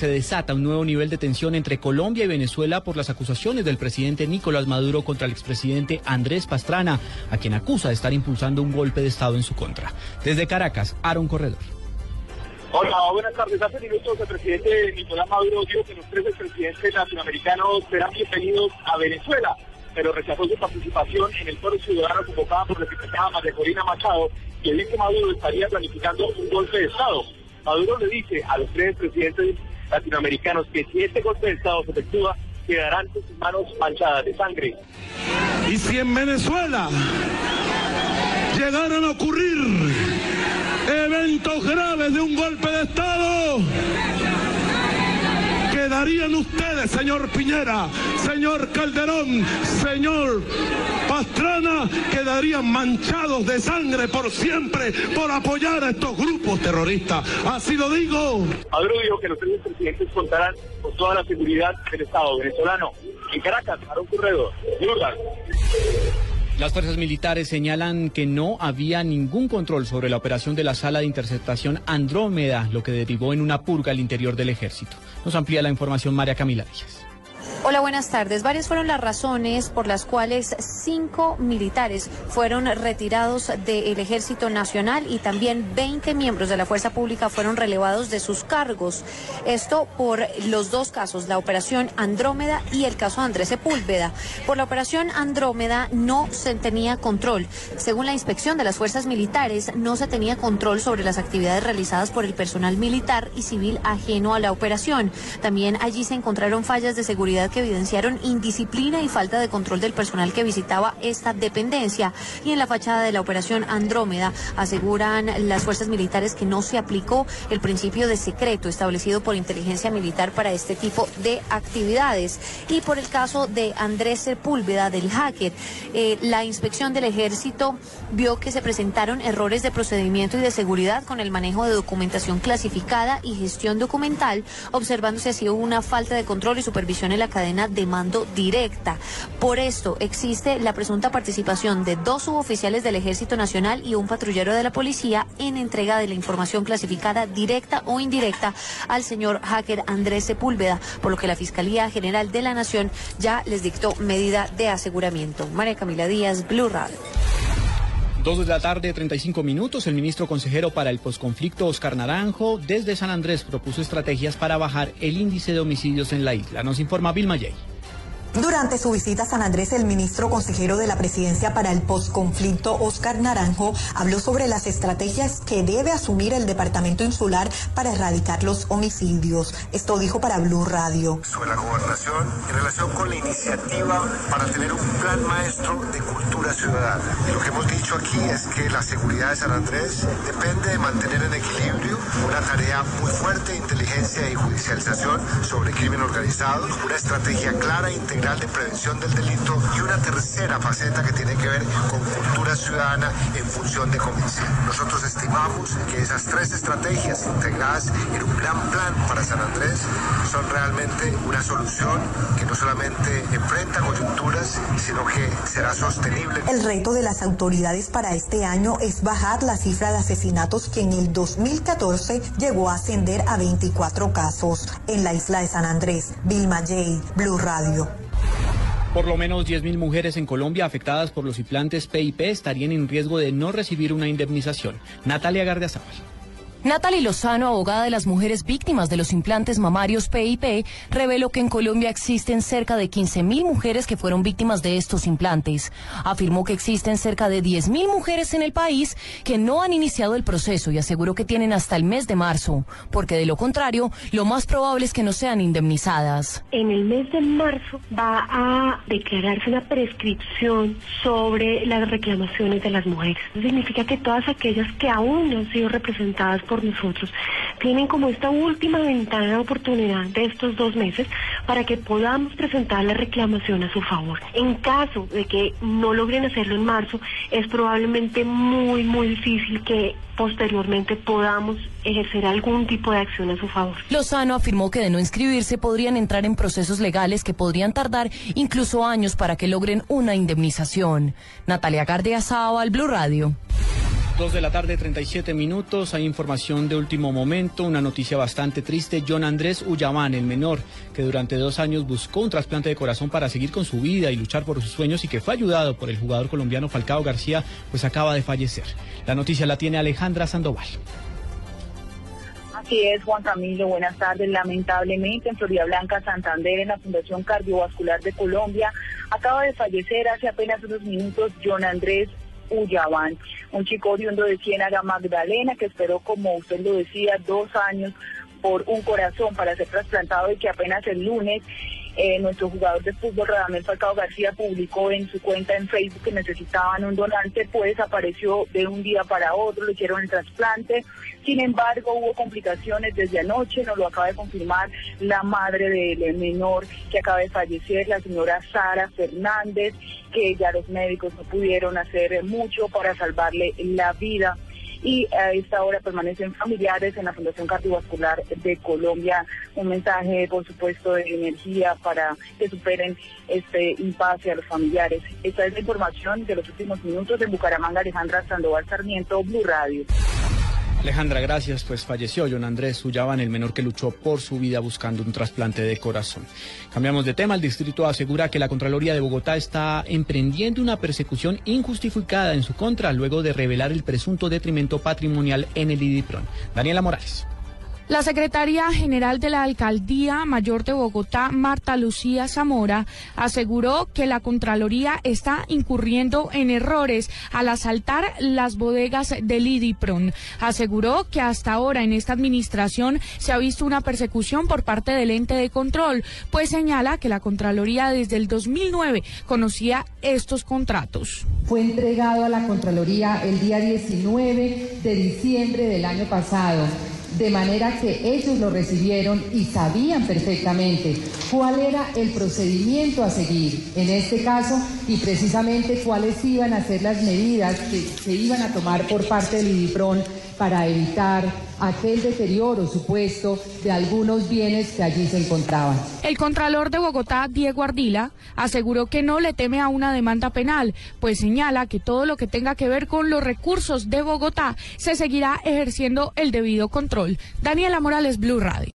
Se desata un nuevo nivel de tensión entre Colombia y Venezuela por las acusaciones del presidente Nicolás Maduro contra el expresidente Andrés Pastrana, a quien acusa de estar impulsando un golpe de Estado en su contra. Desde Caracas, Aaron Corredor. Hola, buenas tardes. Hace minutos el presidente Nicolás Maduro dijo que los tres expresidentes latinoamericanos serán bienvenidos a Venezuela, pero rechazó su participación en el foro ciudadano convocado por la diputada María Corina Machado y el que Maduro estaría planificando un golpe de Estado. Maduro le dice a los tres presidentes latinoamericanos que si este golpe de Estado se efectúa, quedarán sus manos manchadas de sangre. Y si en Venezuela llegaran a ocurrir eventos graves de un golpe de Estado, quedarían ustedes, señor Piñera, señor Calderón, señor Pastrana, quedarían manchados de sangre por siempre por apoyar a estos grupos terroristas. Así lo digo. Maduro dijo que los tres presidentes contarán con toda la seguridad del Estado venezolano. En Caracas, un Corredor. Las fuerzas militares señalan que no había ningún control sobre la operación de la sala de interceptación Andrómeda, lo que derivó en una purga al interior del ejército. Nos amplía la información María Camila Díaz. Hola, buenas tardes. Varias fueron las razones por las cuales cinco militares fueron retirados del Ejército Nacional y también 20 miembros de la Fuerza Pública fueron relevados de sus cargos. Esto por los dos casos, la operación Andrómeda y el caso Andrés Sepúlveda. Por la operación Andrómeda no se tenía control. Según la inspección de las fuerzas militares, no se tenía control sobre las actividades realizadas por el personal militar y civil ajeno a la operación. También allí se encontraron fallas de seguridad que evidenciaron indisciplina y falta de control del personal que visitaba esta dependencia. Y en la fachada de la operación Andrómeda aseguran las fuerzas militares que no se aplicó el principio de secreto establecido por inteligencia militar para este tipo de actividades. Y por el caso de Andrés Sepúlveda, del hacker, eh, la inspección del ejército vio que se presentaron errores de procedimiento y de seguridad con el manejo de documentación clasificada y gestión documental, observándose así una falta de control y supervisión en la cadena de mando directa. Por esto existe la presunta participación de dos suboficiales del Ejército Nacional y un patrullero de la policía en entrega de la información clasificada directa o indirecta al señor hacker Andrés Sepúlveda, por lo que la Fiscalía General de la Nación ya les dictó medida de aseguramiento. María Camila Díaz, Blue Radio. Dos de la tarde, 35 minutos. El ministro consejero para el posconflicto, Oscar Naranjo, desde San Andrés propuso estrategias para bajar el índice de homicidios en la isla. Nos informa Vilma Yey. Durante su visita a San Andrés, el ministro consejero de la presidencia para el posconflicto, Oscar Naranjo, habló sobre las estrategias que debe asumir el departamento insular para erradicar los homicidios. Esto dijo para Blue Radio. Sobre la gobernación en relación con la iniciativa para tener un plan maestro de cultura ciudadana. Y lo que hemos dicho aquí es que la seguridad de San Andrés depende de mantener en equilibrio una tarea muy fuerte de inteligencia y judicialización sobre crimen organizado, una estrategia clara e integral de prevención del delito y una tercera faceta que tiene que ver con cultura ciudadana en función de convención. Nosotros estimamos que esas tres estrategias integradas en un gran plan para San Andrés son realmente una solución que no solamente enfrenta coyunturas, sino que será sostenible. El reto de las autoridades para este año es bajar la cifra de asesinatos que en el 2014 llegó a ascender a 24 casos en la isla de San Andrés. Vilma J, Blue Radio. Por lo menos 10.000 mujeres en Colombia afectadas por los implantes PIP estarían en riesgo de no recibir una indemnización. Natalia Gardiazabal. Natalie Lozano, abogada de las mujeres víctimas de los implantes mamarios PIP, reveló que en Colombia existen cerca de 15.000 mujeres que fueron víctimas de estos implantes. Afirmó que existen cerca de 10.000 mujeres en el país que no han iniciado el proceso y aseguró que tienen hasta el mes de marzo, porque de lo contrario, lo más probable es que no sean indemnizadas. En el mes de marzo va a declararse una prescripción sobre las reclamaciones de las mujeres. Significa que todas aquellas que aún no han sido representadas por nosotros, tienen como esta última ventana de oportunidad de estos dos meses para que podamos presentar la reclamación a su favor. En caso de que no logren hacerlo en marzo, es probablemente muy, muy difícil que posteriormente podamos ejercer algún tipo de acción a su favor. Lozano afirmó que de no inscribirse podrían entrar en procesos legales que podrían tardar incluso años para que logren una indemnización. Natalia Gardea al Blue Radio. Dos de la tarde, 37 minutos. Hay información de último momento, una noticia bastante triste. John Andrés Ullamán, el menor, que durante dos años buscó un trasplante de corazón para seguir con su vida y luchar por sus sueños y que fue ayudado por el jugador colombiano Falcao García, pues acaba de fallecer. La noticia la tiene Alejandra Sandoval. Así es, Juan Camilo, buenas tardes. Lamentablemente, en Florida Blanca, Santander, en la Fundación Cardiovascular de Colombia, acaba de fallecer hace apenas unos minutos John Andrés Un chico oriundo de Ciénaga Magdalena que esperó, como usted lo decía, dos años por un corazón para ser trasplantado y que apenas el lunes eh, nuestro jugador de fútbol, Radamel Falcao García, publicó en su cuenta en Facebook que necesitaban un donante, pues apareció de un día para otro, le hicieron el trasplante. Sin embargo, hubo complicaciones desde anoche, nos lo acaba de confirmar la madre del menor que acaba de fallecer, la señora Sara Fernández, que ya los médicos no pudieron hacer mucho para salvarle la vida y a esta hora permanecen familiares en la Fundación Cardiovascular de Colombia. Un mensaje, por supuesto, de energía para que superen este impasse a los familiares. Esta es la información de los últimos minutos en Bucaramanga, Alejandra Sandoval Sarmiento, Blue Radio. Alejandra, gracias. Pues falleció John Andrés Ullaban, el menor que luchó por su vida buscando un trasplante de corazón. Cambiamos de tema. El distrito asegura que la Contraloría de Bogotá está emprendiendo una persecución injustificada en su contra luego de revelar el presunto detrimento patrimonial en el IDIPRON. Daniela Morales. La secretaria general de la Alcaldía Mayor de Bogotá, Marta Lucía Zamora, aseguró que la Contraloría está incurriendo en errores al asaltar las bodegas del IDIPRON. Aseguró que hasta ahora en esta administración se ha visto una persecución por parte del ente de control, pues señala que la Contraloría desde el 2009 conocía estos contratos. Fue entregado a la Contraloría el día 19 de diciembre del año pasado de manera que ellos lo recibieron y sabían perfectamente cuál era el procedimiento a seguir en este caso y precisamente cuáles iban a ser las medidas que se iban a tomar por parte del IDIPRON para evitar aquel deterioro supuesto de algunos bienes que allí se encontraban. El Contralor de Bogotá, Diego Ardila, aseguró que no le teme a una demanda penal, pues señala que todo lo que tenga que ver con los recursos de Bogotá se seguirá ejerciendo el debido control. Daniela Morales, Blue Radio.